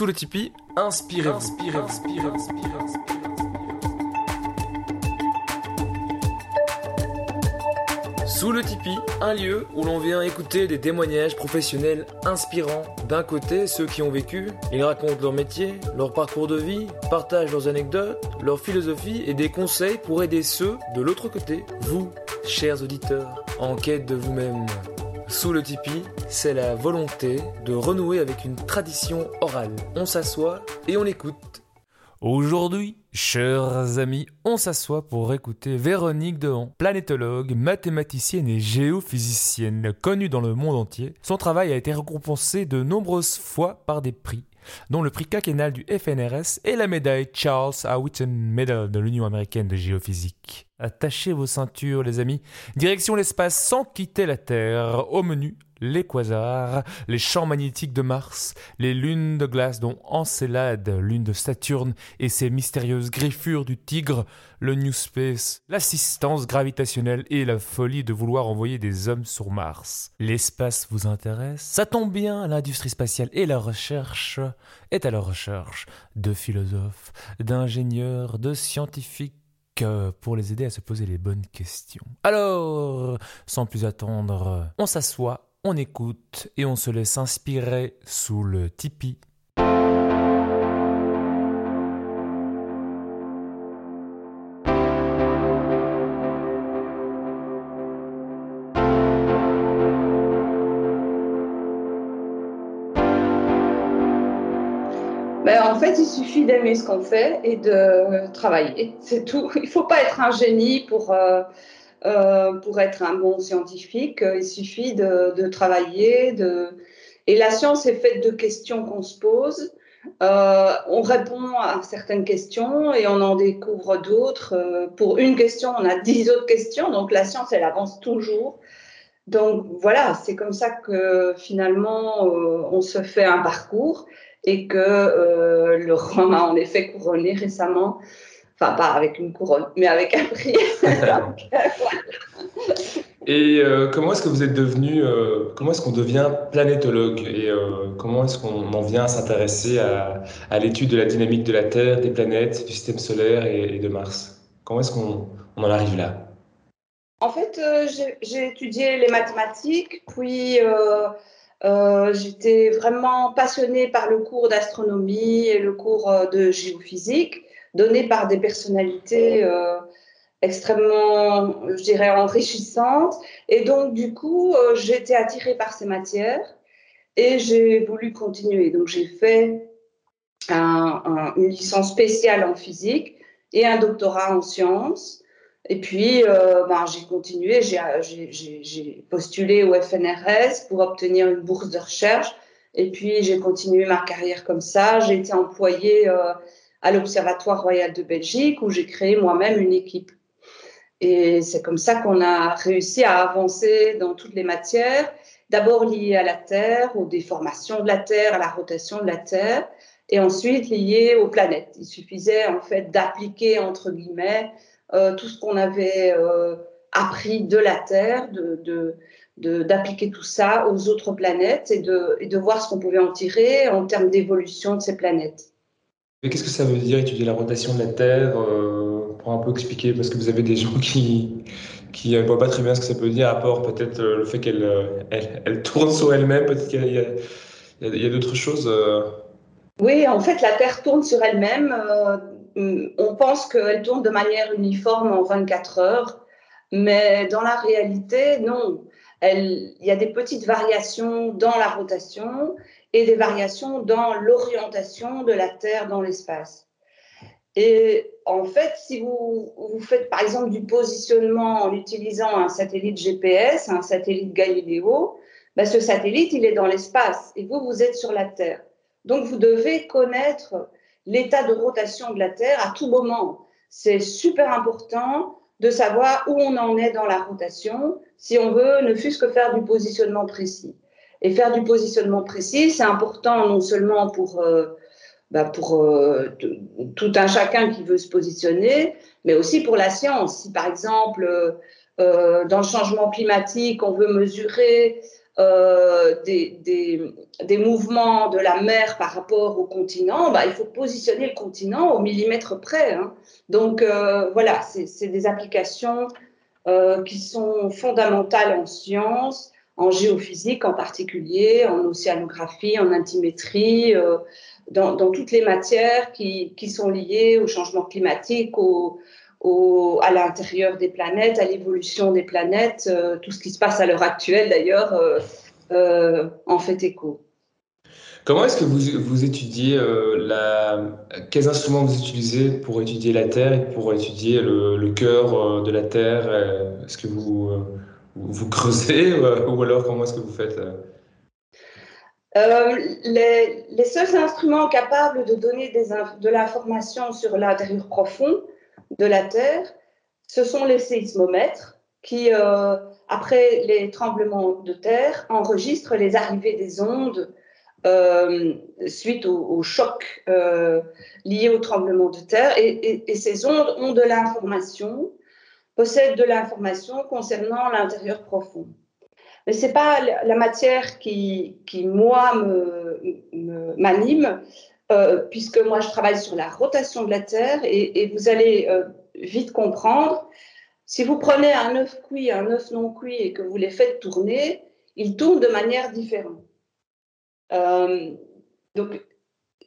Sous le Tipeee, inspirez-vous. Inspirez, inspirez, inspirez, Sous le Tipeee, un lieu où l'on vient écouter des témoignages professionnels inspirants. D'un côté, ceux qui ont vécu, ils racontent leur métier, leur parcours de vie, partagent leurs anecdotes, leur philosophie et des conseils pour aider ceux de l'autre côté, vous, chers auditeurs, en quête de vous-même. Sous le Tipeee, c'est la volonté de renouer avec une tradition orale. On s'assoit et on écoute. Aujourd'hui, chers amis, on s'assoit pour écouter Véronique Dehan, planétologue, mathématicienne et géophysicienne connue dans le monde entier. Son travail a été récompensé de nombreuses fois par des prix dont le prix quinquennal du FNRS et la médaille Charles A. Whitten Medal de l'Union américaine de géophysique. Attachez vos ceintures, les amis. Direction l'espace sans quitter la Terre. Au menu, les quasars, les champs magnétiques de Mars, les lunes de glace dont Encelade, lune de Saturne, et ses mystérieuses griffures du tigre, le New Space, l'assistance gravitationnelle et la folie de vouloir envoyer des hommes sur Mars. L'espace vous intéresse? Ça tombe bien, l'industrie spatiale et la recherche est à la recherche de philosophes, d'ingénieurs, de scientifiques pour les aider à se poser les bonnes questions. Alors, sans plus attendre, on s'assoit on écoute et on se laisse inspirer sous le Tipeee. Ben, en fait, il suffit d'aimer ce qu'on fait et de travailler. C'est tout. Il ne faut pas être un génie pour, euh, euh, pour être un bon scientifique, il suffit de, travailler. Et la science est faite de questions qu'on se pose. Euh, on répond à certaines questions et on en découvre d'autres. Euh, pour une question, on a dix autres questions. Donc la science, elle avance toujours. Donc voilà, c'est comme ça que finalement, on se fait un parcours et que le Rome a en effet couronné récemment Enfin, pas avec une couronne, mais avec un prix. et euh, comment est-ce que vous êtes devenu, euh, comment est-ce qu'on devient planétologue et euh, comment est-ce qu'on en vient à s'intéresser à, à l'étude de la dynamique de la Terre, des planètes, du système solaire et, de Mars? Comment est-ce qu'on on en arrive là? En fait, j'ai étudié les mathématiques, puis j'étais vraiment passionnée par le cours d'astronomie et le cours de géophysique donné par des personnalités euh, extrêmement, je dirais, enrichissantes. Et donc, du coup, euh, j'ai été attirée par ces matières et j'ai voulu continuer. Donc, j'ai fait une licence spéciale en physique et un doctorat en sciences. Et puis, euh, ben, j'ai continué, j'ai postulé au FNRS pour obtenir une bourse de recherche. Et puis, j'ai continué ma carrière comme ça. J'ai été employée à l'Observatoire royal de Belgique où j'ai créé moi-même une équipe. Et c'est comme ça qu'on a réussi à avancer dans toutes les matières, d'abord liées à la Terre, aux déformations de la Terre, à la rotation de la Terre, et ensuite liées aux planètes. Il suffisait en fait d'appliquer, entre guillemets, euh, tout ce qu'on avait euh, appris de la Terre, de, d'appliquer tout ça aux autres planètes et de, et de voir ce qu'on pouvait en tirer en termes d'évolution de ces planètes. Qu'est-ce que ça veut dire étudier la rotation de la Terre euh, Pour un peu expliquer, parce que vous avez des gens qui qui ne voient pas très bien ce que ça peut dire, à part peut-être euh, le fait qu'elle euh, elle, tourne sur elle-même, peut-être qu'il y a, d'autres choses. Oui, en fait, la Terre tourne sur elle-même. on pense qu'elle tourne de manière uniforme en 24 heures, mais dans la réalité, non. Il y a des petites variations dans la rotation et des variations dans l'orientation de la Terre dans l'espace. Et en fait, si vous, vous, faites par exemple du positionnement en utilisant un satellite GPS, un satellite Galileo, ben ce satellite, il est dans l'espace et vous, vous êtes sur la Terre. Donc, vous devez connaître l'état de rotation de la Terre à tout moment. C'est super important de savoir où on en est dans la rotation si on veut ne fût-ce que faire du positionnement précis. Et faire du positionnement précis, c'est important non seulement pour, euh, bah euh, tout un chacun qui veut se positionner, mais aussi pour la science. Si par exemple, euh, dans le changement climatique, on veut mesurer des, mouvements de la mer par rapport au continent, bah, il faut positionner le continent au millimètre près. Hein. Donc voilà, c'est des applications qui sont fondamentales en sciences, en géophysique en particulier, en océanographie, en altimétrie, dans, dans, toutes les matières qui, qui, sont liées au changement climatique, à l'intérieur des planètes, à l'évolution des planètes. Euh, tout ce qui se passe à l'heure actuelle, d'ailleurs, euh, euh, en fait écho. Comment est-ce que vous, vous étudiez. Quels instruments vous utilisez pour étudier la Terre et pour étudier le, le cœur de la Terre Est-ce que vous, vous creusez ou alors comment est-ce que vous faites les, les, seuls instruments capables de donner de l'information sur l'intérieur profond, de la Terre, ce sont les séismomètres qui, euh, après les tremblements de terre, enregistrent les arrivées des ondes euh, suite au, choc euh, lié au tremblement de terre. Et, ces ondes ont de l'information, possèdent de l'information concernant l'intérieur profond. Mais ce n'est pas la matière qui, qui moi, m'anime. Euh, puisque moi je travaille sur la rotation de la Terre et, vous allez euh, vite comprendre, si vous prenez un œuf cuit, un œuf non cuit et que vous les faites tourner, ils tournent de manière différente. Euh, donc,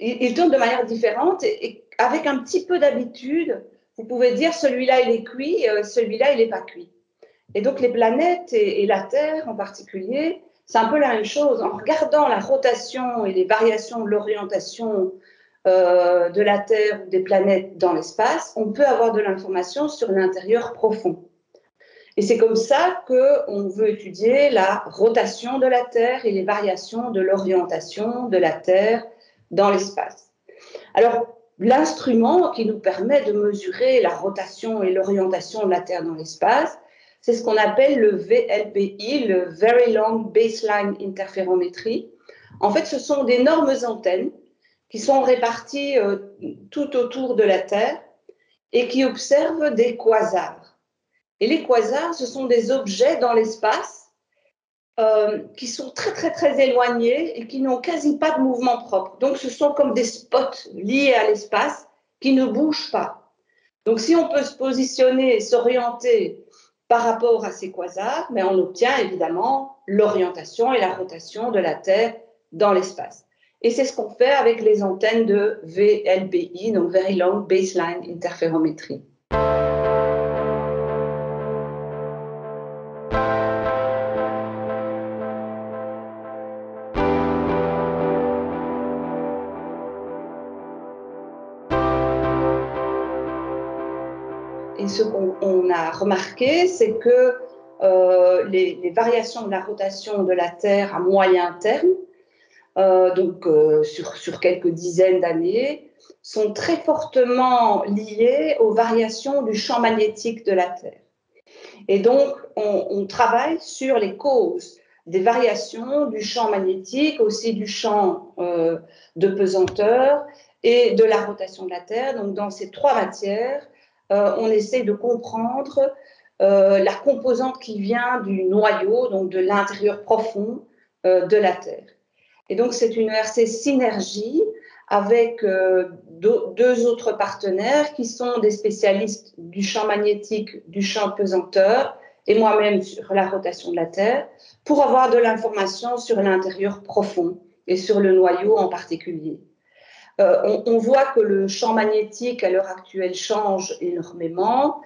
ils, tournent de manière différente et, avec un petit peu d'habitude, vous pouvez dire celui-là il est cuit, celui-là il n'est pas cuit. Et donc les planètes et la Terre en particulier c'est un peu la même chose. En regardant la rotation et les variations de l'orientation euh, de la Terre ou des planètes dans l'espace, on peut avoir de l'information sur l'intérieur profond. Et c'est comme ça qu'on veut étudier la rotation de la Terre et les variations de l'orientation de la Terre dans l'espace. Alors, l'instrument qui nous permet de mesurer la rotation et l'orientation de la Terre dans l'espace, c'est ce qu'on appelle le VLBI, le Very Long Baseline Interferometry. En fait, ce sont d'énormes antennes qui sont réparties euh, tout autour de la Terre et qui observent des quasars. Et les quasars, ce sont des objets dans l'espace euh, qui sont très très très éloignés et qui n'ont quasi pas de mouvement propre. Donc ce sont comme des spots liés à l'espace qui ne bougent pas. Donc si on peut se positionner et s'orienter par rapport à ces quasars, mais on obtient évidemment l'orientation et la rotation de la Terre dans l'espace. Et c'est ce qu'on fait avec les antennes de VLBI, donc Very Long Baseline Interferometry. Ce qu'on a remarqué, c'est que euh, les, variations de la rotation de la Terre à moyen terme, euh, donc euh, sur, quelques dizaines d'années, sont très fortement liées aux variations du champ magnétique de la Terre. Et donc, on, travaille sur les causes des variations du champ magnétique, aussi du champ de pesanteur et de la rotation de la Terre. Donc, dans ces trois matières, on essaie de comprendre euh, la composante qui vient du noyau, donc de l'intérieur profond euh, de la Terre. Et donc, c'est une ERC synergie avec deux autres partenaires qui sont des spécialistes du champ magnétique, du champ pesanteur et moi-même sur la rotation de la Terre pour avoir de l'information sur l'intérieur profond et sur le noyau en particulier. Euh, on, voit que le champ magnétique à l'heure actuelle change énormément.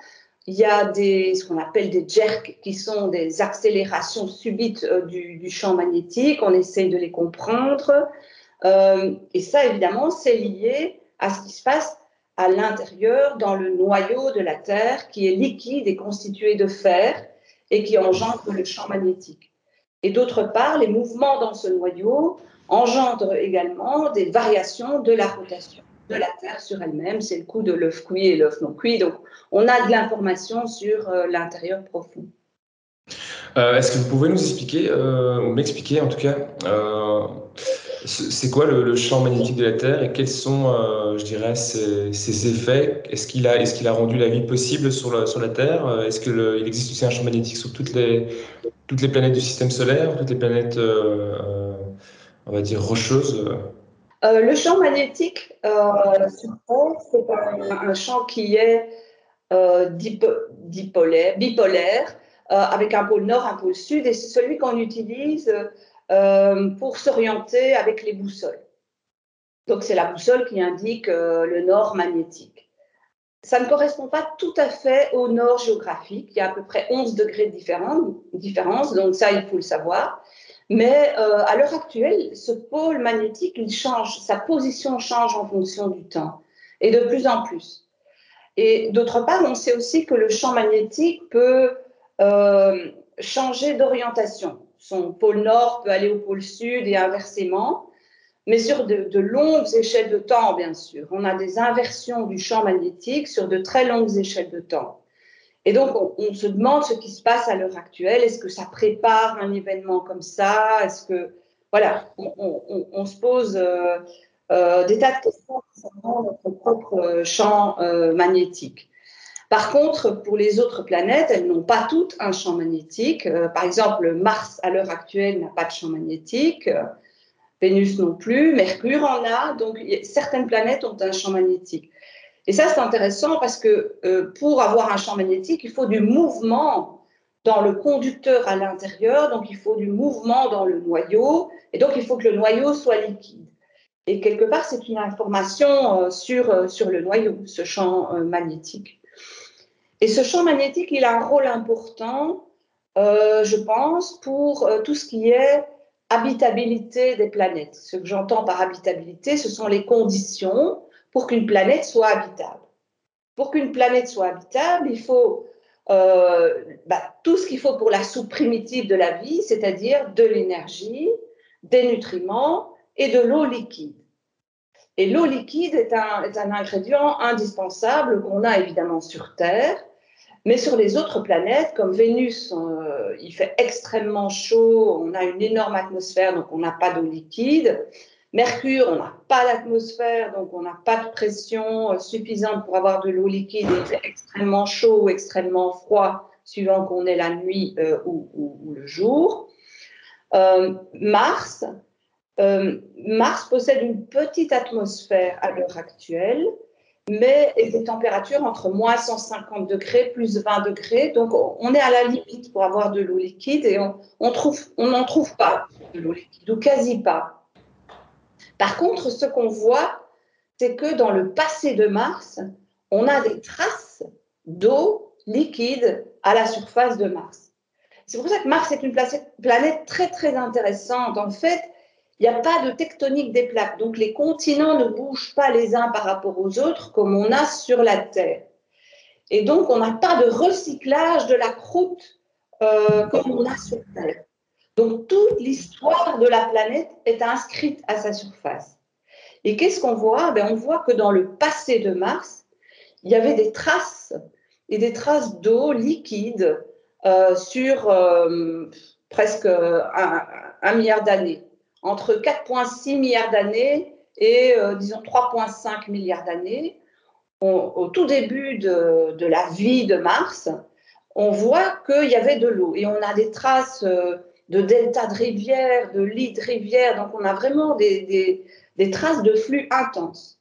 Il y a ce qu'on appelle des jerks, qui sont des accélérations subites euh, du, champ magnétique. On essaye de les comprendre. Euh, et ça, évidemment, c'est lié à ce qui se passe à l'intérieur, dans le noyau de la Terre, qui est liquide et constitué de fer et qui engendre le champ magnétique. Et d'autre part, les mouvements dans ce noyau engendre également des variations de la rotation de la Terre sur elle-même. C'est le coup de l'œuf cuit et l'œuf non cuit. Donc, on a de l'information sur euh, l'intérieur profond. Euh, est-ce que vous pouvez nous expliquer, euh, ou m'expliquer en tout cas, C'est quoi le, champ magnétique de la Terre et quels sont, je dirais, ses, effets? Est-ce qu'il a, rendu la vie possible sur la, Terre? Est-ce qu'il existe aussi un champ magnétique sur toutes les, toutes les planètes du système solaire, toutes les planètes, on va dire, rocheuses Le champ magnétique Terre, c'est un, champ qui est dipolaire, bipolaire, avec un pôle nord, un pôle sud, et c'est celui qu'on utilise euh, pour s'orienter avec les boussoles. Donc c'est la boussole qui indique euh, le nord magnétique. Ça ne correspond pas tout à fait au nord géographique. Il y a à peu près 11 degrés de différence, donc ça, il faut le savoir. Mais euh, à l'heure actuelle, ce pôle magnétique, il change, sa position change en fonction du temps, et de plus en plus. Et d'autre part, on sait aussi que le champ magnétique peut changer d'orientation son pôle nord peut aller au pôle sud et inversement, mais sur de, longues échelles de temps, bien sûr. On a des inversions du champ magnétique sur de très longues échelles de temps. Et donc, on, se demande ce qui se passe à l'heure actuelle. Est-ce que ça prépare un événement comme ça? Est-ce que, voilà, on, se pose euh, euh, des tas de questions concernant notre propre euh, champ magnétique. Par contre, pour les autres planètes, elles n'ont pas toutes un champ magnétique. Par exemple, Mars, à l'heure actuelle, n'a pas de champ magnétique. Vénus non plus. Mercure en a. Donc, certaines planètes ont un champ magnétique. Et ça, c'est intéressant parce que euh, pour avoir un champ magnétique, il faut du mouvement dans le conducteur à l'intérieur. Donc, il faut du mouvement dans le noyau. Et donc, il faut que le noyau soit liquide. Et quelque part, c'est une information sur, sur le noyau, ce champ magnétique. Et ce champ magnétique, il a un rôle important, euh, je pense, pour euh, tout ce qui est habitabilité des planètes. Ce que j'entends par habitabilité, ce sont les conditions pour qu'une planète soit habitable. Pour qu'une planète soit habitable, il faut euh, bah, tout ce qu'il faut pour la soupe primitive de la vie, c'est-à-dire de l'énergie, des nutriments et de l'eau liquide. Et l'eau liquide est un, ingrédient indispensable qu'on a évidemment sur Terre, mais sur les autres planètes, comme Vénus, euh, il fait extrêmement chaud, on a une énorme atmosphère, donc on n'a pas d'eau liquide. Mercure, on n'a pas d'atmosphère, donc on n'a pas de pression euh, suffisante pour avoir de l'eau liquide. Il extrêmement chaud ou extrêmement froid, suivant qu'on est la nuit euh, ou, le jour. Mars, euh, Mars possède une petite atmosphère à l'heure actuelle, mais des températures entre moins 150 degrés, plus 20 degrés. Donc, on est à la limite pour avoir de l'eau liquide et on n'en trouve, on trouve pas de l'eau liquide, ou quasi pas. Par contre, ce qu'on voit, c'est que dans le passé de Mars, on a des traces d'eau liquide à la surface de Mars. C'est pour ça que Mars est une planète très, très intéressante. En fait, il n'y a pas de tectonique des plaques. Donc les continents ne bougent pas les uns par rapport aux autres comme on a sur la Terre. Et donc on n'a pas de recyclage de la croûte euh, comme on a sur Terre. Donc toute l'histoire de la planète est inscrite à sa surface. Et qu'est-ce qu'on voit? Ben, On voit que dans le passé de Mars, il y avait des traces et des traces d'eau liquide euh, sur euh, presque un milliard d'années entre 4,6 milliards d'années et, euh, disons, 3,5 milliards d'années, au tout début de, la vie de Mars, on voit qu'il y avait de l'eau. Et on a des traces de deltas de rivières, de lits de rivières, donc on a vraiment des, traces de flux intenses.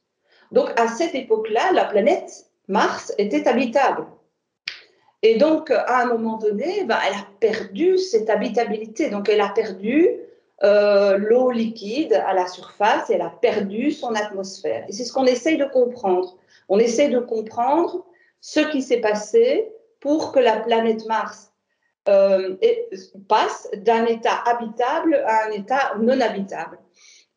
Donc à cette époque-là, la planète Mars était habitable. Et donc, à un moment donné, ben, elle a perdu cette habitabilité. Donc, elle a perdu euh, l'eau liquide à la surface, elle a perdu son atmosphère. Et c'est ce qu'on essaye de comprendre. On essaye de comprendre ce qui s'est passé pour que la planète Mars euh, passe d'un état habitable à un état non habitable.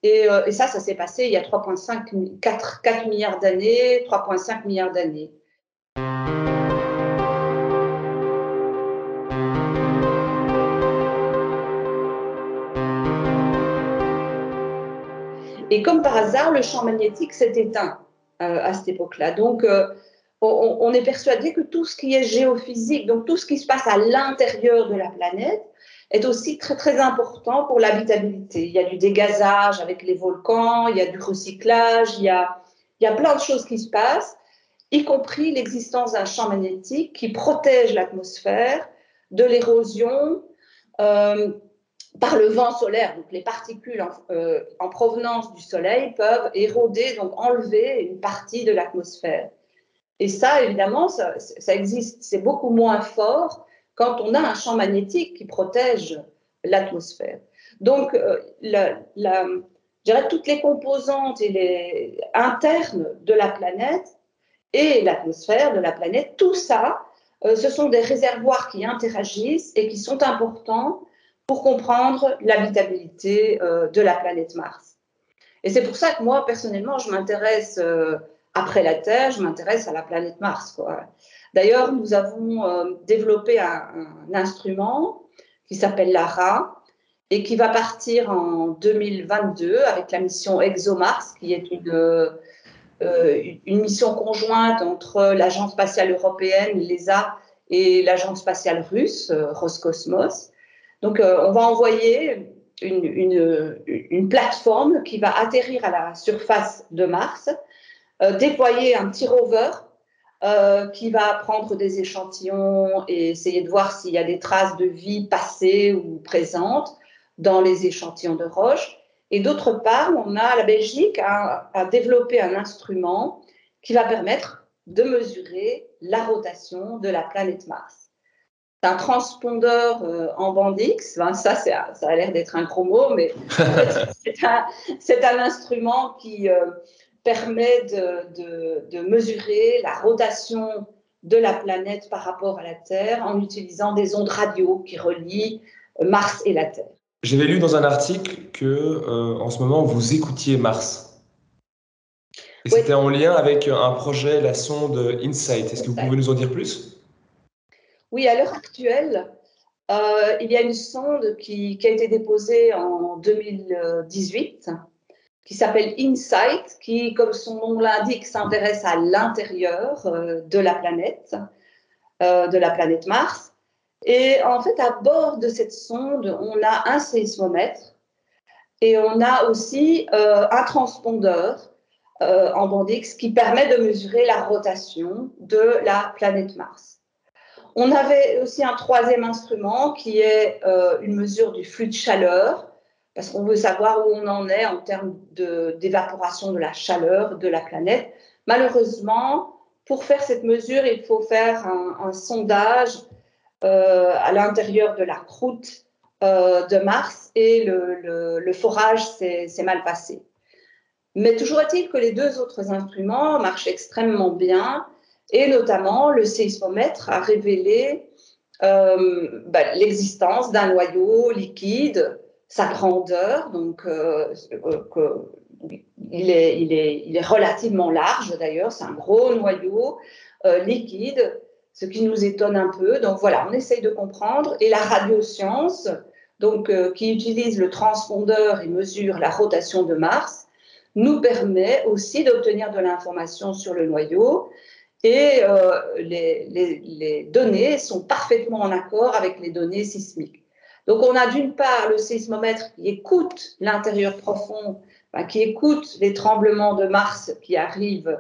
Et, euh, et ça, ça s'est passé il y a 3,5, 4, 4 milliards d'années, 3,5 milliards d'années. Et comme par hasard, le champ magnétique s'est éteint euh, à cette époque-là. Donc, on, est persuadé que tout ce qui est géophysique, donc tout ce qui se passe à l'intérieur de la planète, est aussi très très important pour l'habitabilité. Il y a du dégazage avec les volcans, il y a du recyclage, il y a, il y a plein de choses qui se passent, y compris l'existence d'un champ magnétique qui protège l'atmosphère de l'érosion euh, par le vent solaire. Donc les particules en, euh, en, provenance du Soleil peuvent éroder, donc enlever une partie de l'atmosphère. Et ça, évidemment, ça, existe, c'est beaucoup moins fort quand on a un champ magnétique qui protège l'atmosphère. Donc, euh, je dirais toutes les composantes et les internes de la planète et l'atmosphère de la planète, tout ça, euh, ce sont des réservoirs qui interagissent et qui sont importants pour comprendre l'habitabilité euh, de la planète Mars. Et c'est pour ça que moi, personnellement, je m'intéresse, après la Terre, je m'intéresse à la planète Mars. D'ailleurs, nous avons euh, développé un, instrument qui s'appelle l'ARA et qui va partir en 2022 avec la mission ExoMars, qui est une, euh, une mission conjointe entre l'Agence spatiale européenne, l'ESA, et l'Agence spatiale russe, euh, Roscosmos. Donc, on va envoyer une, plateforme qui va atterrir à la surface de Mars, déployer un petit rover euh, qui va prendre des échantillons et essayer de voir s'il y a des traces de vie passées ou présentes dans les échantillons de roche. Et d'autre part, on a la Belgique a, a développé un instrument qui va permettre de mesurer la rotation de la planète Mars. C'est un transpondeur euh, en bande X. ça, ça a l'air d'être un gros mot, mais c'est un, un, instrument qui euh, permet de, de, de, mesurer la rotation de la planète par rapport à la Terre en utilisant des ondes radio qui relient Mars et la Terre. J'avais lu dans un article que euh, en ce moment vous écoutiez Mars. Et oui. c'était en lien avec un projet, la sonde InSight. Est-ce que vous pouvez nous en dire plus? Oui, à l'heure actuelle, euh, il y a une sonde qui, qui, a été déposée en 2018 qui s'appelle InSight, qui, comme son nom l'indique, s'intéresse à l'intérieur euh, de la planète, euh, de la planète Mars. Et en fait, à bord de cette sonde, on a un séismomètre et on a aussi euh, un transpondeur en bande X qui permet de mesurer la rotation de la planète Mars. On avait aussi un troisième instrument qui est une mesure du flux de chaleur, parce qu'on veut savoir où on en est en termes d'évaporation de, la chaleur de la planète. Malheureusement, pour faire cette mesure, il faut faire un, sondage euh, à l'intérieur de la croûte euh, de Mars et le forage s'est mal passé. Mais toujours est-il que les deux autres instruments marchent extrêmement bien et notamment le séismomètre a révélé euh, bah, l'existence d'un noyau liquide, sa grandeur, donc euh, que, il, est, relativement large d'ailleurs, c'est un gros noyau euh, liquide ce qui nous étonne un peu. Donc voilà, on essaye de comprendre. Et la radioscience, donc, euh, qui utilise le transpondeur et mesure la rotation de Mars, nous permet aussi d'obtenir de l'information sur le noyau. Et euh, les, données sont parfaitement en accord avec les données sismiques. Donc on a d'une part le sismomètre qui écoute l'intérieur profond, qui écoute les tremblements de Mars qui arrivent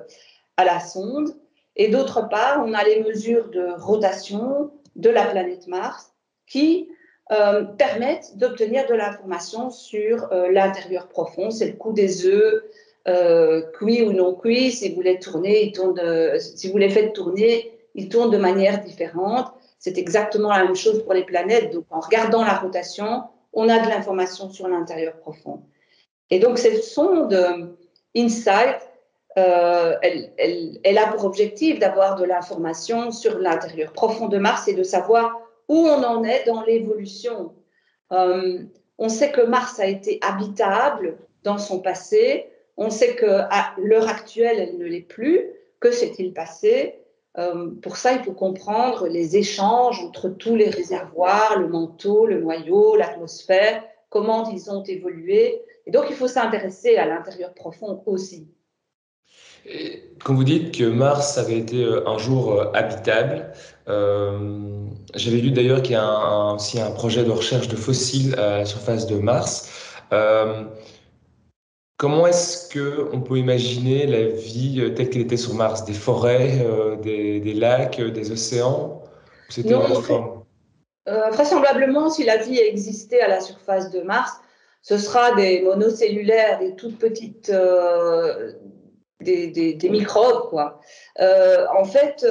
à la sonde, et d'autre part, on a les mesures de rotation de la planète Mars qui euh, permettent d'obtenir de l'information sur euh, l'intérieur profond. C'est le coup des œufs, euh, cuits ou non cuits. Si vous les tournez, ils tournent si vous les faites tourner, ils tournent de manière différente. C'est exactement la même chose pour les planètes. Donc, en regardant la rotation, on a de l'information sur l'intérieur profond. Et donc, cette sonde InSight euh, elle, elle, elle, a pour objectif d'avoir de l'information sur l'intérieur profond de Mars et de savoir où on en est dans l'évolution. Euh, on sait que Mars a été habitable dans son passé. On sait qu'à l'heure actuelle, elle ne l'est plus. Que s'est-il passé? Euh, Pour ça, il faut comprendre les échanges entre tous les réservoirs, le manteau, le noyau, l'atmosphère, comment ils ont évolué. Et donc, il faut s'intéresser à l'intérieur profond aussi. quand vous dites que Mars avait été un jour habitable, j'avais lu d'ailleurs qu'il y a aussi un projet de recherche de fossiles à la surface de Mars. Comment est-ce qu'on peut imaginer la vie euh, telle qu'elle était sur Mars? Des forêts, euh, des, lacs, euh, des océans? Non, vraisemblablement, si la vie existait à la surface de Mars, ce sera des monocellulaires, des toutes petites, des, microbes, quoi. en fait,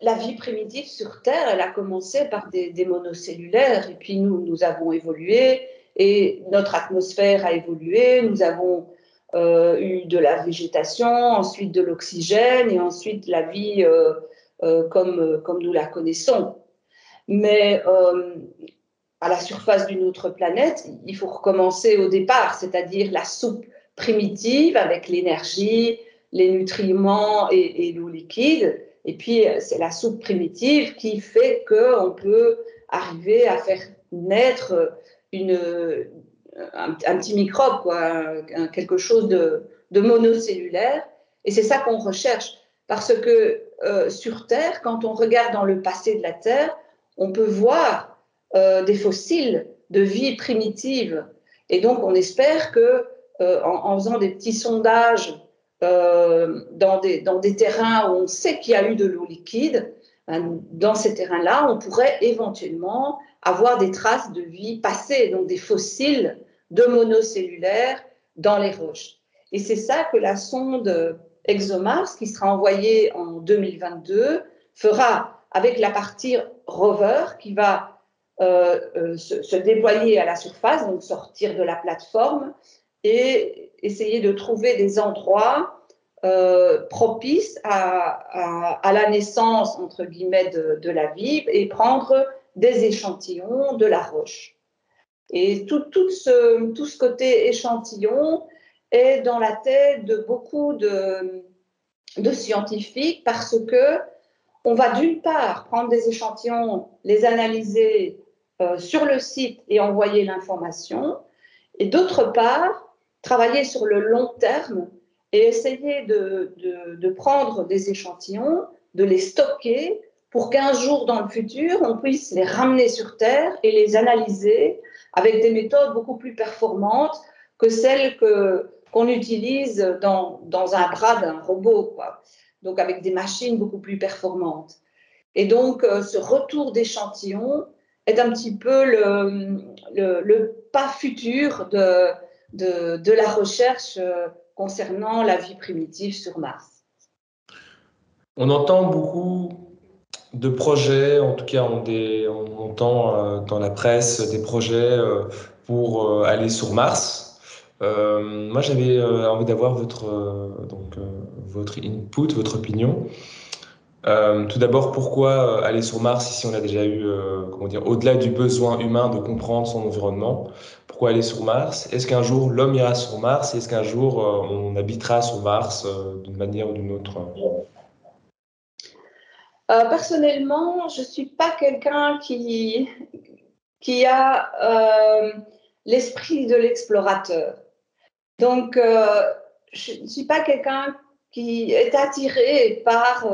la vie primitive sur Terre, elle a commencé par des, monocellulaires, et puis nous, nous avons évolué, et notre atmosphère a évolué, nous avons euh, eu de la végétation, ensuite de l'oxygène et ensuite la vie euh, euh, comme, comme nous la connaissons. Mais à la surface d'une autre planète, il faut recommencer au départ, c'est-à-dire la soupe primitive avec l'énergie, les nutriments et, et l'eau liquide. Et puis, c'est la soupe primitive qui fait qu'on peut arriver à faire naître un, petit microbe, quoi, quelque chose de, monocellulaire. Et c'est ça qu'on recherche. Parce que euh, sur Terre, quand on regarde dans le passé de la Terre, on peut voir euh, des fossiles de vie primitive. Et donc, on espère que euh, en, faisant des petits sondages dans, des, dans des terrains où on sait qu'il y a eu de l'eau liquide, ben, dans ces terrains-là, on pourrait éventuellement avoir des traces de vie passée, donc des fossiles de monocellulaires dans les roches. Et c'est ça que la sonde ExoMars, qui sera envoyée en 2022, fera avec la partie rover qui va euh, euh, se, déployer à la surface, donc sortir de la plateforme et essayer de trouver des endroits euh, propices à, la naissance, entre guillemets, de, de la vie et prendre des échantillons de la roche. Et tout, tout, ce, tout ce côté échantillon est dans la tête de beaucoup de, de scientifiques parce que on va d'une part prendre des échantillons, les analyser euh, sur le site et envoyer l'information, et d'autre part travailler sur le long terme et essayer de, de, de prendre des échantillons, de les stocker pour qu'un jour dans le futur, on puisse les ramener sur Terre et les analyser avec des méthodes beaucoup plus performantes que celles que, qu'on utilise dans, dans un bras d'un robot, quoi. donc avec des machines beaucoup plus performantes. Et donc, euh, ce retour d'échantillons est un petit peu le, le, pas futur de, de, de, la recherche euh, concernant la vie primitive sur Mars. On entend beaucoup de projets, en tout cas on, entend euh, dans la presse des projets euh, pour euh, aller sur Mars. moi j'avais envie d'avoir votre, donc, votre input, votre opinion. tout d'abord, pourquoi aller sur Mars ici on a déjà eu, comment dire, au-delà du besoin humain de comprendre son environnement Pourquoi aller sur Mars? Est-ce qu'un jour l'homme ira sur Mars? Est-ce qu'un jour on habitera sur Mars d'une manière ou d'une autre? Euh, personnellement, je ne suis pas quelqu'un qui, qui a euh, l'esprit de l'explorateur. Donc, euh, je ne suis pas quelqu'un qui est attiré par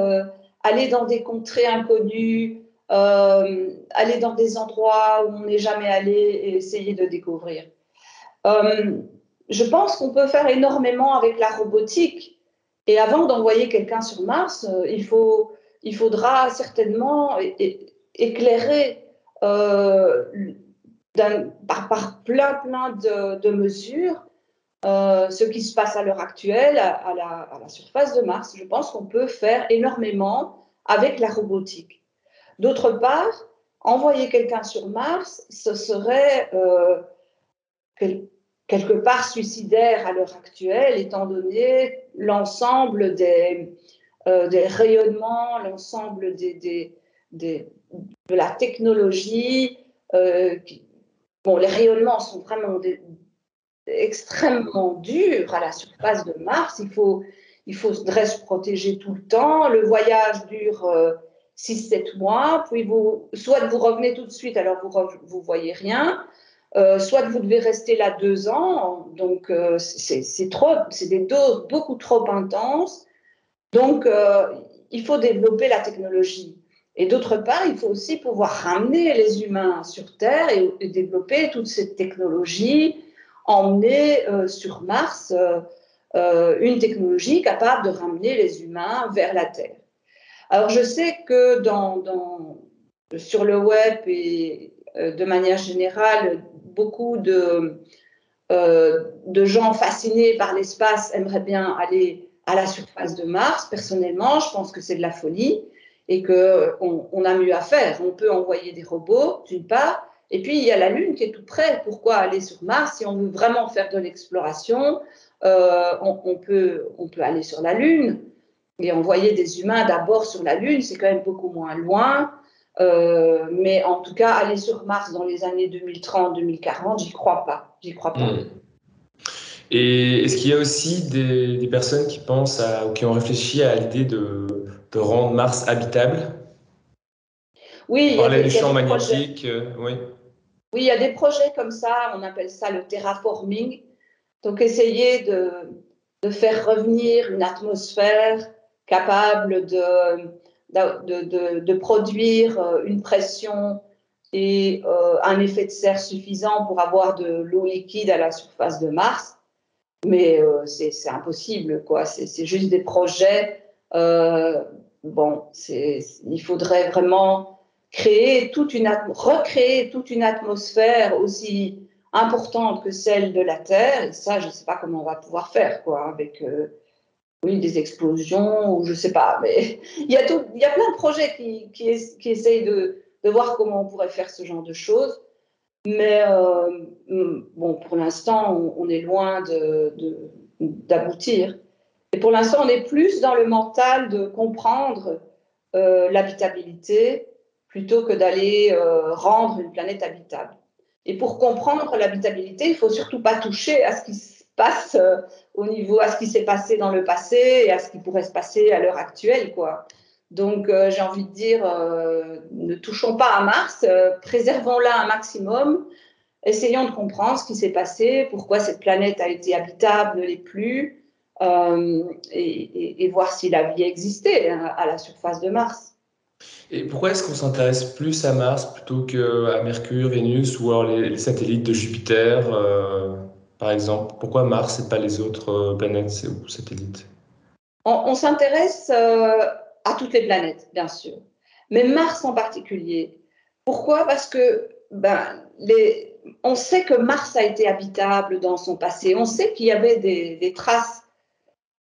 aller dans des contrées inconnues, aller dans des endroits où on n'est jamais allé et essayer de découvrir. je pense qu'on peut faire énormément avec la robotique. Et avant d'envoyer quelqu'un sur Mars, il faut il faudra certainement éclairer euh, par, plein, plein de, mesures euh, ce qui se passe à l'heure actuelle à, la, surface de Mars. Je pense qu'on peut faire énormément avec la robotique. D'autre part, envoyer quelqu'un sur Mars, ce serait euh, quelque part suicidaire à l'heure actuelle, étant donné l'ensemble des, des rayonnements, l'ensemble de la technologie. Euh, bon, les rayonnements sont vraiment extrêmement durs à la surface de Mars. Il faut, il faudrait se protéger tout le temps. Le voyage dure 6-7 euh, mois. Puis soit vous revenez tout de suite, alors vous ne voyez rien. soit vous devez rester là deux ans, donc c'est trop, c'est des doses beaucoup trop intenses. Donc, il faut développer la technologie. Et d'autre part, il faut aussi pouvoir ramener les humains sur Terre et, développer toute cette technologie, emmener euh, sur Mars euh, euh, une technologie capable de ramener les humains vers la Terre. Alors je sais que dans, sur le web et de manière générale, beaucoup de, de gens fascinés par l'espace aimeraient bien aller à la surface de Mars. Personnellement, je pense que c'est de la folie et qu'on on a mieux à faire. On peut envoyer des robots, d'une part, et puis il y a la Lune qui est tout près. Pourquoi aller sur Mars Si on veut vraiment faire de l'exploration, euh, on, peut, on peut aller sur la Lune et envoyer des humains d'abord sur la Lune, c'est quand même beaucoup moins loin. Euh, mais en tout cas, aller sur Mars dans les années 2030-2040, j'y crois pas. J'y crois pas. Et est-ce qu'il y a aussi des, des, personnes qui pensent à, ou qui ont réfléchi à l'idée de, de rendre Mars habitable? Oui. Par les champs magnétiques, euh, oui. Oui, il y a des projets comme ça, on appelle ça le terraforming. Donc, essayer de, de faire revenir une atmosphère capable de, de, de, produire euh, une pression et euh, un effet de serre suffisant pour avoir de l'eau liquide à la surface de Mars. Mais c'est impossible, quoi. C'est juste des projets bon, il faudrait vraiment créer toute une recréer toute une atmosphère aussi importante que celle de la Terre. Et ça, je ne sais pas comment on va pouvoir faire, quoi, avec euh, oui, des explosions ou je ne sais pas. Mais il y a tout, il y a plein de projets qui, qui, qui essayent de, de, voir comment on pourrait faire ce genre de choses. Mais euh, bon, pour l'instant, on, est loin d'aboutir. Et pour l'instant, on est plus dans le mental de comprendre euh, l'habitabilité plutôt que d'aller euh, rendre une planète habitable. Et pour comprendre l'habitabilité, il faut surtout pas toucher à ce qui se passe au niveau, à ce qui s'est passé dans le passé et à ce qui pourrait se passer à l'heure actuelle, quoi. Donc, j'ai envie de dire, ne touchons pas à Mars, préservons-la un maximum, essayons de comprendre ce qui s'est passé, pourquoi cette planète a été habitable, ne l'est plus, euh, et, voir si la vie existait hein, à la surface de Mars. Et pourquoi est-ce qu'on s'intéresse plus à Mars plutôt qu'à Mercure, Vénus ou alors les, satellites de Jupiter, euh, par exemple? Pourquoi Mars et pas les autres euh, planètes ou satellites? On, s'intéresse à toutes les planètes, bien sûr, mais Mars en particulier. Pourquoi? Parce que ben, on sait que Mars a été habitable dans son passé. On sait qu'il y avait des, traces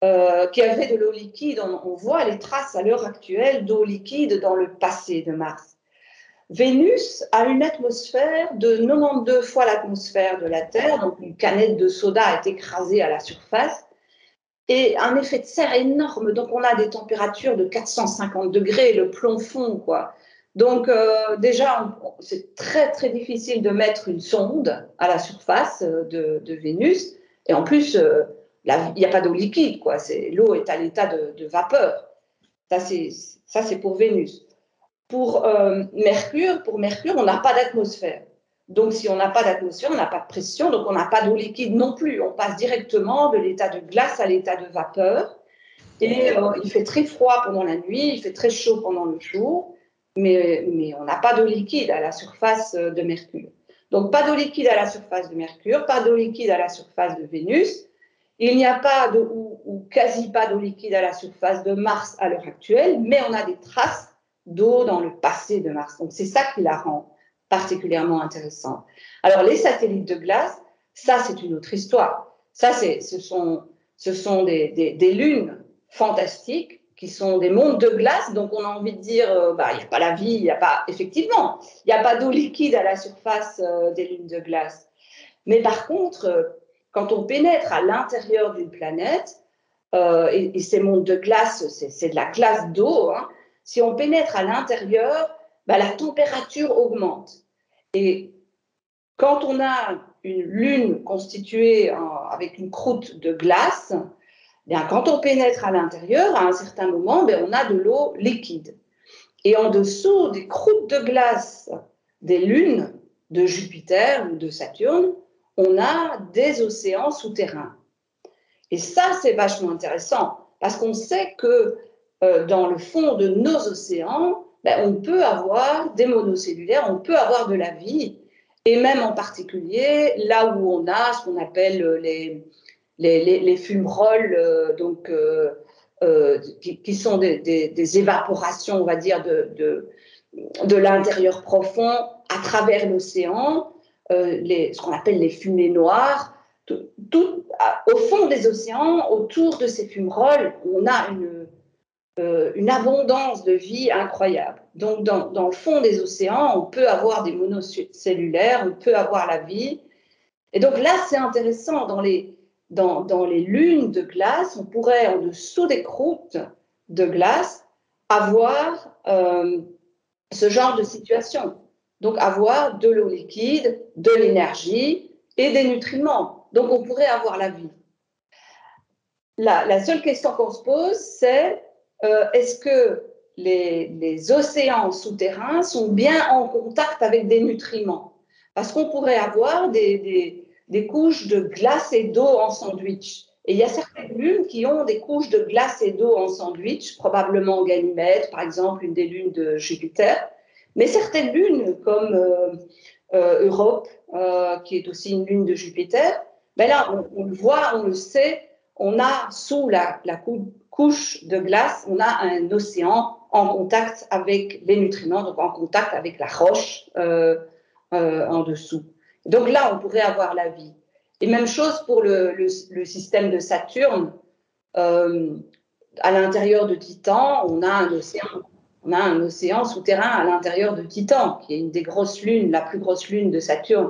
euh, qui avait de l'eau liquide. On, voit les traces à l'heure actuelle d'eau liquide dans le passé de Mars. Vénus a une atmosphère de 92 fois l'atmosphère de la Terre, donc une canette de soda est écrasée à la surface, et un effet de serre énorme. Donc on a des températures de 450 degrés, le plomb fond, quoi. Donc euh, déjà, c'est très très difficile de mettre une sonde à la surface de, Vénus, et en plus, euh, il n'y a pas d'eau liquide, quoi. L'eau est à l'état de, vapeur. Ça, c'est pour Vénus. Pour euh, Mercure, pour Mercure, on n'a pas d'atmosphère. Donc, si on n'a pas d'atmosphère, on n'a pas de pression, donc on n'a pas d'eau liquide non plus. On passe directement de l'état de glace à l'état de vapeur. Et euh, il fait très froid pendant la nuit, il fait très chaud pendant le jour, mais, on n'a pas d'eau liquide à la surface de Mercure. Donc, pas d'eau liquide à la surface de Mercure, pas d'eau liquide à la surface de Vénus. Il n'y a pas de, ou, quasi pas d'eau liquide à la surface de Mars à l'heure actuelle, mais on a des traces d'eau dans le passé de Mars. Donc c'est ça qui la rend particulièrement intéressante. Alors les satellites de glace, ça c'est une autre histoire. Ça ce sont, ce sont des, des, lunes fantastiques qui sont des mondes de glace. Donc on a envie de dire, euh, bah il n'y a pas la vie, il n'y a pas effectivement, il n'y a pas d'eau liquide à la surface euh, des lunes de glace. Mais par contre, euh, quand on pénètre à l'intérieur d'une planète, euh, et, ces mondes de glace, c'est de la glace d'eau, hein, si on pénètre à l'intérieur, bah, la température augmente. Et quand on a une lune constituée avec une croûte de glace, bien, quand on pénètre à l'intérieur, à un certain moment, bien, on a de l'eau liquide. Et en dessous des croûtes de glace des lunes, de Jupiter ou de Saturne, on a des océans souterrains. Et ça, c'est vachement intéressant parce qu'on sait que euh, dans le fond de nos océans, ben, on peut avoir des monocellulaires, on peut avoir de la vie, et même en particulier là où on a ce qu'on appelle les, les, les, fumerolles, euh, donc, euh, qui, sont des, évaporations, on va dire, de l'intérieur profond à travers l'océan, ce qu'on appelle les fumées noires. Tout, au fond des océans, autour de ces fumerolles, on a une, euh, une abondance de vie incroyable. Donc, dans, le fond des océans, on peut avoir des monocellulaires, on peut avoir la vie. Et donc là, c'est intéressant. Dans les, dans, dans, les lunes de glace, on pourrait, en dessous des croûtes de glace, avoir euh, ce genre de situation. Donc, avoir de l'eau liquide, de l'énergie et des nutriments. Donc, on pourrait avoir la vie. La, seule question qu'on se pose, c'est est-ce que les, océans souterrains sont bien en contact avec des nutriments? Parce qu'on pourrait avoir des, couches de glace et d'eau en sandwich. Et il y a certaines lunes qui ont des couches de glace et d'eau en sandwich, probablement Ganymède, par exemple, une des lunes de Jupiter. Mais certaines lunes, comme euh, euh, Europe, qui est aussi une lune de Jupiter, ben là, on, le voit, on le sait, on a sous la, la, couche de glace, on a un océan en contact avec les nutriments, donc en contact avec la roche euh, euh, en dessous. Donc là, on pourrait avoir la vie. Et même chose pour le, système de Saturne. Euh, à l'intérieur de Titan, on a un océan. On a un océan souterrain à l'intérieur de Titan, qui est une des grosses lunes, la plus grosse lune de Saturne.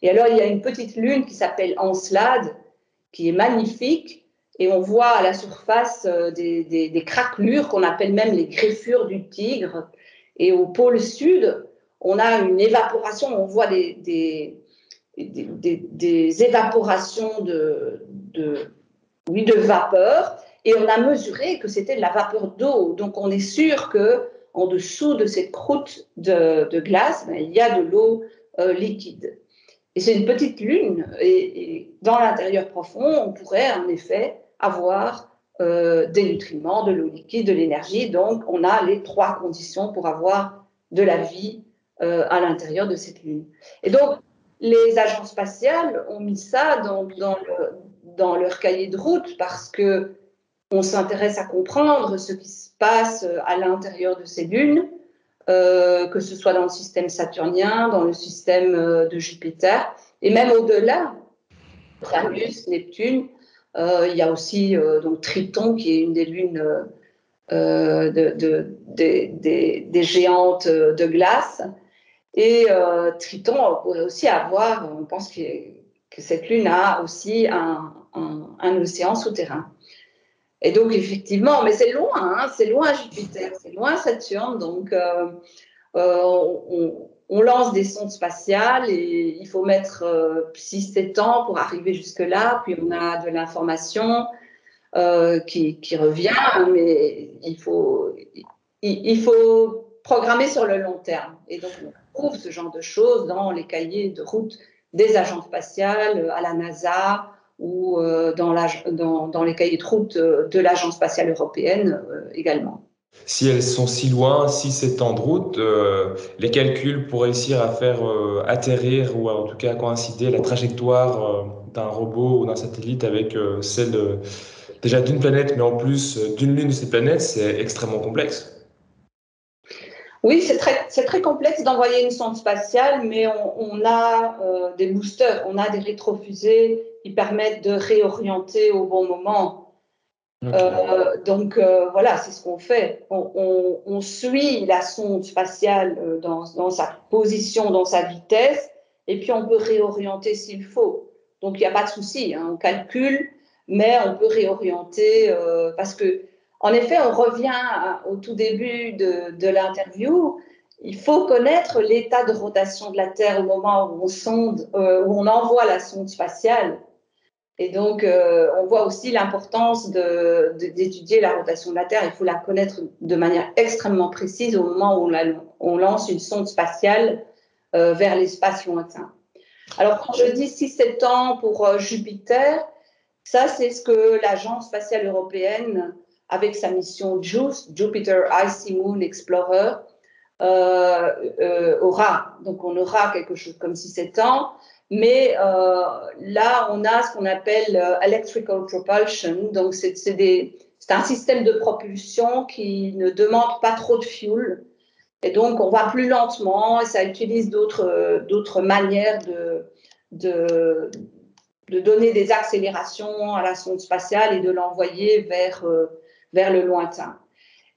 Et alors, il y a une petite lune qui s'appelle Encelade, qui est magnifique, et on voit à la surface euh, des, des, craquelures qu'on appelle même les greffures du tigre. Et au pôle sud, on a une évaporation, on voit des, des évaporations de, de, oui, de vapeur. Et on a mesuré que c'était de la vapeur d'eau. Donc on est sûr que en dessous de cette croûte de, de glace, ben, il y a de l'eau euh, liquide. Et c'est une petite lune. Et dans l'intérieur profond, on pourrait en effet avoir euh, des nutriments, de l'eau liquide, de l'énergie. Donc, on a les trois conditions pour avoir de la vie euh, à l'intérieur de cette Lune. Et donc, les agences spatiales ont mis ça dans, leur cahier de route parce que on s'intéresse à comprendre ce qui se passe à l'intérieur de ces lunes, euh, que ce soit dans le système saturnien, dans le système de Jupiter, et même au-delà, Uranus, Neptune, il y a aussi euh, donc Triton, qui est une des lunes euh, de, des géantes de glace. Et Triton pourrait aussi avoir, on pense que, cette lune a aussi un, un, océan souterrain. Et donc, effectivement, mais c'est loin, hein, c'est loin Jupiter, c'est loin Saturne. Donc, on, on lance des sondes spatiales et il faut mettre 6-7 euh, ans pour arriver jusque-là. Puis on a de l'information euh, qui, revient, mais il faut, programmer sur le long terme. Et donc on trouve ce genre de choses dans les cahiers de route des agences spatiales, à la NASA ou euh, dans, les cahiers de route de l'Agence spatiale européenne également si elles sont si loin, si c'est de route, euh, les calculs pour réussir à faire euh, atterrir ou en tout cas coïncider la trajectoire euh, d'un robot ou d'un satellite avec celle déjà d'une planète, mais en plus d'une lune de cette planète, c'est extrêmement complexe. Oui, c'est très, très, complexe d'envoyer une sonde spatiale, mais on a des boosters, on a des rétrofusées qui permettent de réorienter au bon moment. Euh, donc euh, voilà, c'est ce qu'on fait. On, suit la sonde spatiale euh, dans, sa position, dans sa vitesse, et puis on peut réorienter s'il faut. Donc il n'y a pas de souci, hein. on calcule, mais on peut réorienter parce que, en effet, on revient au tout début de, de l'interview. Il faut connaître l'état de rotation de la Terre au moment où on sonde, où on envoie la sonde spatiale. Et donc, euh, on voit aussi l'importance d'étudier la rotation de la Terre. Il faut la connaître de manière extrêmement précise au moment où on, lance une sonde spatiale vers l'espace lointain. Alors, quand je dis 6-7 ans pour Jupiter, ça, c'est ce que l'Agence spatiale européenne, avec sa mission JUICE, Jupiter Icy Moon Explorer, euh, euh, aura. Donc, on aura quelque chose comme 6-7 ans. Mais euh, là, on a ce qu'on appelle electrical propulsion. Donc, c'est un système de propulsion qui ne demande pas trop de fuel. Et donc, on va plus lentement et ça utilise d'autres manières de, de, donner des accélérations à la sonde spatiale et de l'envoyer vers, euh, vers le lointain.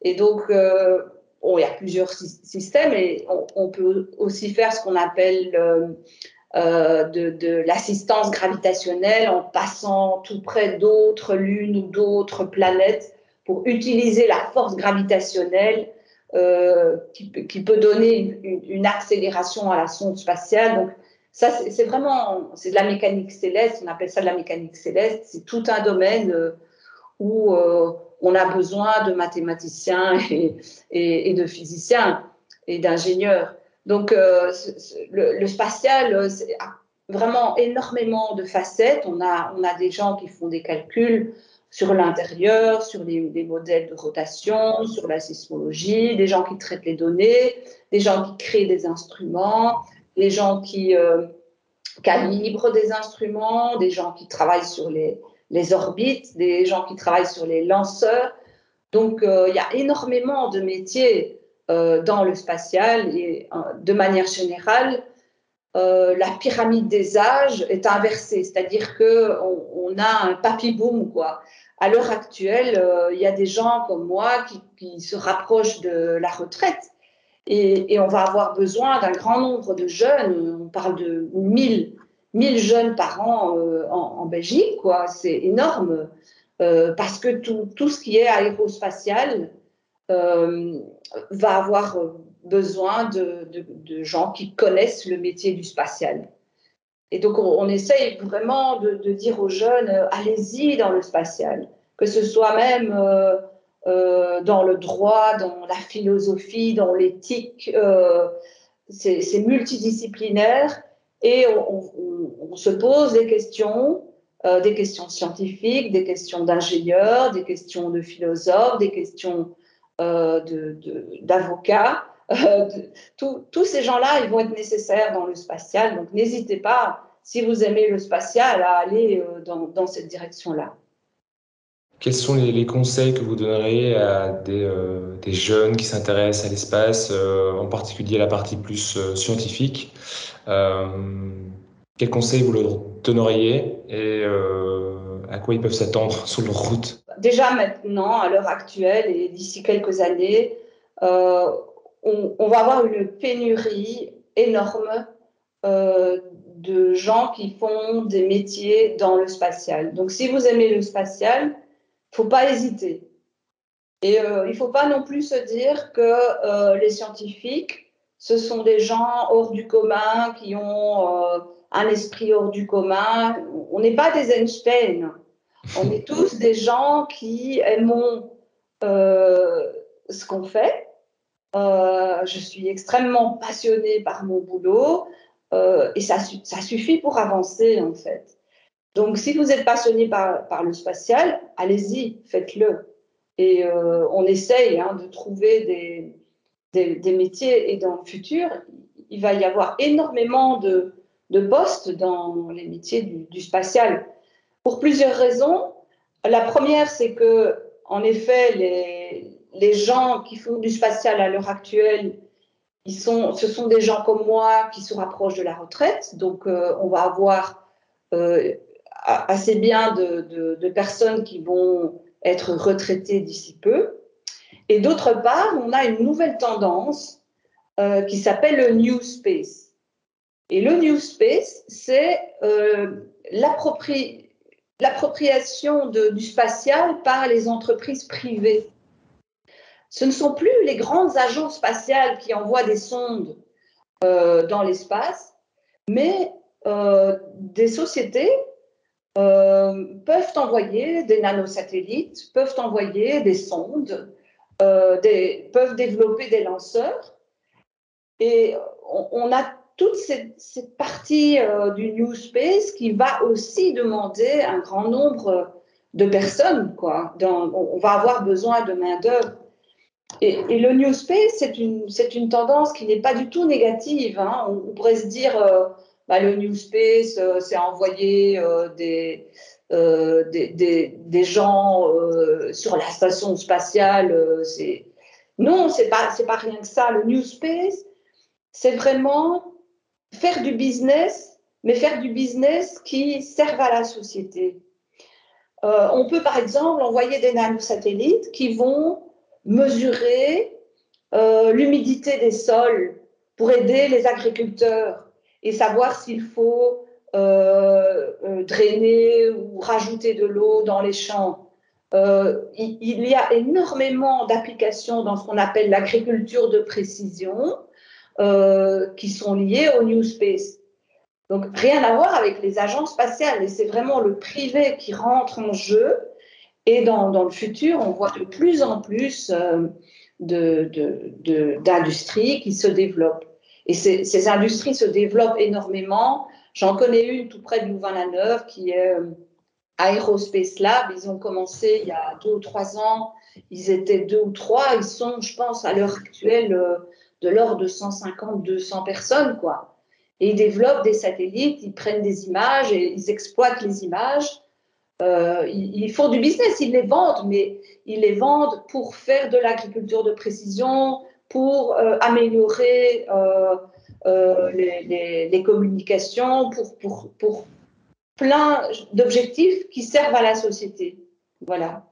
Et donc, euh, il y a plusieurs systèmes et on, peut aussi faire ce qu'on appelle euh, de, de l'assistance gravitationnelle en passant tout près d'autres lunes ou d'autres planètes pour utiliser la force gravitationnelle qui, qui, peut donner une, une, accélération à la sonde spatiale. Donc, ça, c'est vraiment, c'est de la mécanique céleste, on appelle ça de la mécanique céleste. C'est tout un domaine euh, où euh, on a besoin de mathématiciens et, de physiciens et d'ingénieurs. Donc, euh, le, spatial a vraiment énormément de facettes. On a, des gens qui font des calculs sur l'intérieur, sur les, modèles de rotation, sur la sismologie, des gens qui traitent les données, des gens qui créent des instruments, les gens qui euh, calibrent des instruments, des gens qui travaillent sur les, les, orbites, des gens qui travaillent sur les lanceurs. Donc, euh, il y a énormément de métiers euh, dans le spatial et de manière générale, la pyramide des âges est inversée, c'est-à-dire qu'on on a un papy boom. À l'heure actuelle, il y a des gens comme moi qui, se rapprochent de la retraite et, on va avoir besoin d'un grand nombre de jeunes. On parle de 1000, 1000 jeunes par an euh, en, Belgique, quoi. C'est énorme. Euh, parce que tout, tout, ce qui est aérospatial euh, va avoir besoin de, de, gens qui connaissent le métier du spatial. Et donc, on, essaye vraiment de, dire aux jeunes, allez-y dans le spatial, que ce soit même dans le droit, dans la philosophie, dans l'éthique. C'est multidisciplinaire et on, se pose des questions, euh, des questions scientifiques, des questions d'ingénieurs, des questions de philosophes, des questions d'avocats. tous ces gens-là, ils vont être nécessaires dans le spatial. Donc n'hésitez pas, si vous aimez le spatial, à aller dans cette direction-là. Quels sont les, conseils que vous donneriez à des, euh, jeunes qui s'intéressent à l'espace, euh, en particulier à la partie plus euh, scientifique Quels conseils vous leur donneriez et à quoi ils peuvent s'attendre sur leur route? Déjà maintenant, à l'heure actuelle et d'ici quelques années, on, on, va avoir une pénurie énorme de gens qui font des métiers dans le spatial. Donc si vous aimez le spatial, faut pas hésiter. Et euh, il faut pas non plus se dire que euh, les scientifiques, ce sont des gens hors du commun, qui ont euh, un esprit hors du commun. On n'est pas des Einstein. On est tous des gens qui aimons ce qu'on fait. je suis extrêmement passionnée par mon boulot et ça suffit pour avancer en fait. Donc, si vous êtes passionné par, le spatial, allez-y, faites-le. Et euh, on essaye hein, de trouver des, métiers. Et dans le futur, il va y avoir énormément de, postes dans les métiers du, spatial. Pour plusieurs raisons. La première, c'est que, en effet, les, gens qui font du spatial à l'heure actuelle, ils sont, ce sont des gens comme moi qui se rapprochent de la retraite. Donc, euh, on va avoir euh, assez bien de, personnes qui vont être retraitées d'ici peu. Et d'autre part, on a une nouvelle tendance euh, qui s'appelle le New Space. Et le New Space, c'est euh, l'appropriation du spatial par les entreprises privées. Ce ne sont plus les grandes agences spatiales qui envoient des sondes euh, dans l'espace, mais des sociétés euh, peuvent envoyer des nanosatellites, peuvent envoyer des sondes, euh, peuvent développer des lanceurs. Et on, a toute cette, partie euh, du New Space qui va aussi demander un grand nombre de personnes. Quoi. on, va avoir besoin de main-d'œuvre. Et, le New Space, c'est une, une, tendance qui n'est pas du tout négative. Hein. On, pourrait se dire, bah, le New Space, euh, c'est envoyer des, des, des, gens sur la station spatiale. non, c'est pas, pas rien que ça. Le New Space, c'est vraiment faire du business, mais faire du business qui serve à la société. Euh, on peut par exemple envoyer des nanosatellites qui vont mesurer euh, l'humidité des sols pour aider les agriculteurs et savoir s'il faut euh, drainer ou rajouter de l'eau dans les champs. il, y a énormément d'applications dans ce qu'on appelle l'agriculture de précision euh, qui sont liées au New Space. Donc rien à voir avec les agences spatiales, et c'est vraiment le privé qui rentre en jeu. Et dans, le futur, on voit de plus en plus euh, d'industries qui se développent. Et ces, industries se développent énormément. J'en connais une tout près de Louvain-la-Neuve qui est euh, Aerospace Lab. Ils ont commencé il y a deux ou trois ans. Ils étaient deux ou trois. Ils sont, je pense, à l'heure actuelle, euh, de l'ordre de 150-200 personnes, quoi. Et ils développent des satellites, ils prennent des images et ils exploitent les images. Euh, ils, font du business, ils les vendent, mais ils les vendent pour faire de l'agriculture de précision, pour euh, améliorer euh, les, les, communications, pour, pour, pour plein d'objectifs qui servent à la société. Voilà.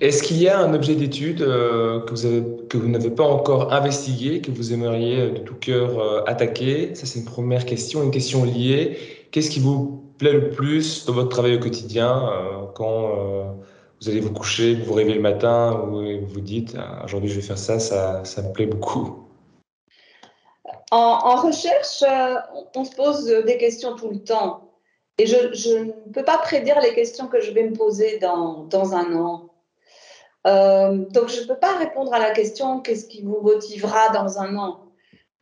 Est-ce qu'il y a un objet d'étude euh, que vous n'avez pas encore investigué, que vous aimeriez euh, de tout cœur euh, attaquer? Ça, c'est une première question. Une question liée. Qu'est-ce qui vous plaît le plus dans votre travail au quotidien quand vous allez vous coucher, vous vous réveillez le matin, vous vous dites ah, aujourd'hui je vais faire ça, ça, ça me plaît beaucoup en, recherche, on se pose des questions tout le temps. Et je, ne peux pas prédire les questions que je vais me poser dans, dans un an. Euh, donc, je ne peux pas répondre à la question qu'est-ce qui vous motivera dans un an?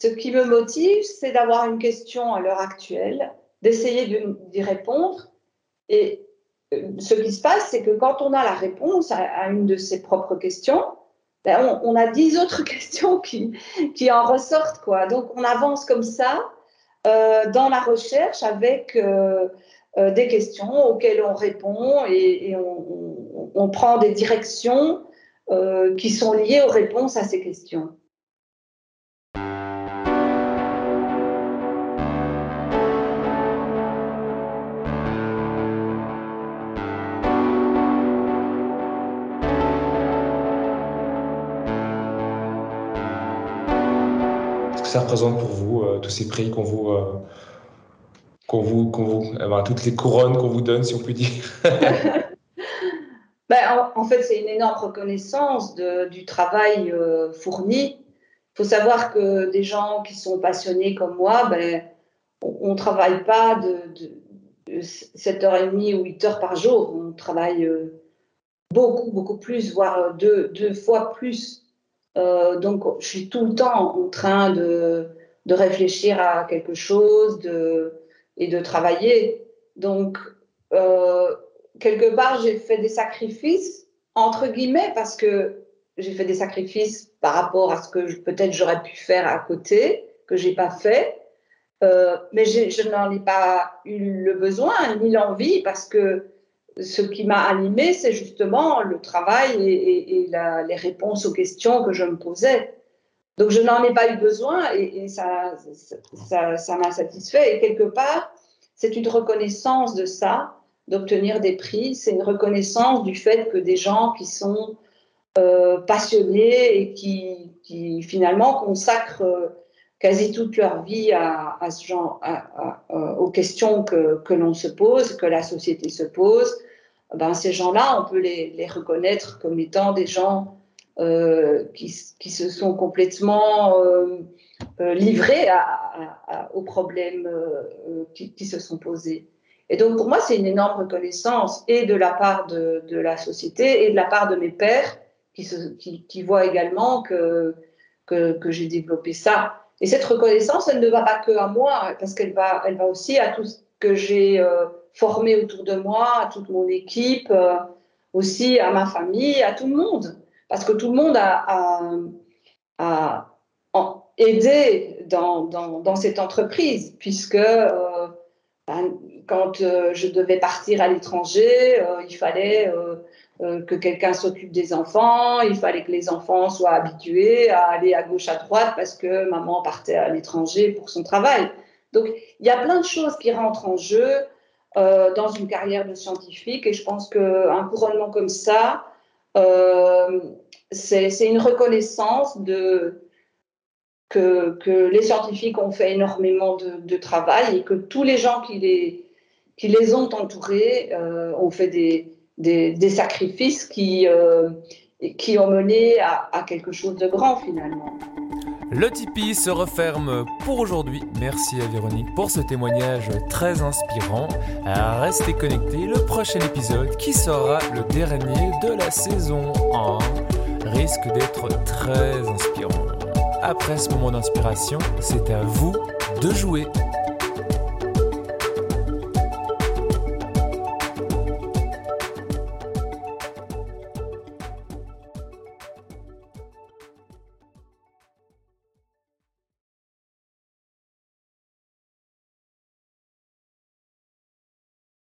Ce qui me motive, c'est d'avoir une question à l'heure actuelle, d'essayer d'y répondre. Et euh, ce qui se passe, c'est que quand on a la réponse à, une de ses propres questions, ben on, a dix autres questions qui, en ressortent. Donc, on avance comme ça euh, dans la recherche avec des questions auxquelles on répond et, on prend des directions euh, qui sont liées aux réponses à ces questions. Ça représente pour vous, euh, tous ces prix qu'on vous, euh, qu'on vous, qu'on vous toutes les couronnes qu'on vous donne, si on peut dire Ben, en, fait, c'est une énorme reconnaissance du travail euh, fourni. Il faut savoir que des gens qui sont passionnés comme moi, ben, on ne travaille pas de, 7h30 ou 8 heures par jour. On travaille beaucoup, beaucoup plus, voire deux, deux fois plus. Euh, donc, je suis tout le temps en train de, de réfléchir à quelque chose de, et de travailler. Donc, quelque part, j'ai fait des sacrifices, entre guillemets, parce que j'ai fait des sacrifices par rapport à ce que peut-être j'aurais pu faire à côté, que j'ai pas fait. Euh, mais je n'en ai pas eu le besoin ni l'envie parce que ce qui m'a animé, c'est justement le travail et, les réponses aux questions que je me posais. Donc je n'en ai pas eu besoin et, ça, m'a satisfait. Et quelque part, c'est une reconnaissance de ça d'obtenir des prix, c'est une reconnaissance du fait que des gens qui sont euh, passionnés et qui, finalement consacrent euh, quasi toute leur vie à, à ce à, aux questions que, que l'on se pose, que la société se pose, ben ces gens-là, on peut les, les, reconnaître comme étant des gens euh, qui, qui, se sont complètement euh, euh livrés aux problèmes qui, qui, se sont posés. Et donc, pour moi, c'est une énorme reconnaissance, et de la part de, de, la société, et de la part de mes pères, qui, qui, voient également que, que, que j'ai développé ça. et cette reconnaissance, elle ne va pas que à moi, parce qu'elle va, elle va aussi à tout ce que j'ai euh, formé autour de moi, à toute mon équipe, euh, aussi à ma famille, à tout le monde. Parce que tout le monde a, a, aidé dans, dans, dans, cette entreprise, puisque euh, ben, quand je devais partir à l'étranger, il fallait euh, que quelqu'un s'occupe des enfants, il fallait que les enfants soient habitués à aller à gauche, à droite parce que maman partait à l'étranger pour son travail. Donc, il y a plein de choses qui rentrent en jeu euh, dans une carrière de scientifique et je pense qu'un couronnement comme ça, euh, c'est une reconnaissance de, que, les scientifiques ont fait énormément de, travail et que tous les gens qui les, ont entourés euh, ont fait des, sacrifices qui, ont mené à, quelque chose de grand finalement. Le Tipeee se referme pour aujourd'hui. Merci à Véronique pour ce témoignage très inspirant. Restez connectés, le prochain épisode qui sera le dernier de la saison 1 risque d'être très inspirant. Après ce moment d'inspiration, c'est à vous de jouer.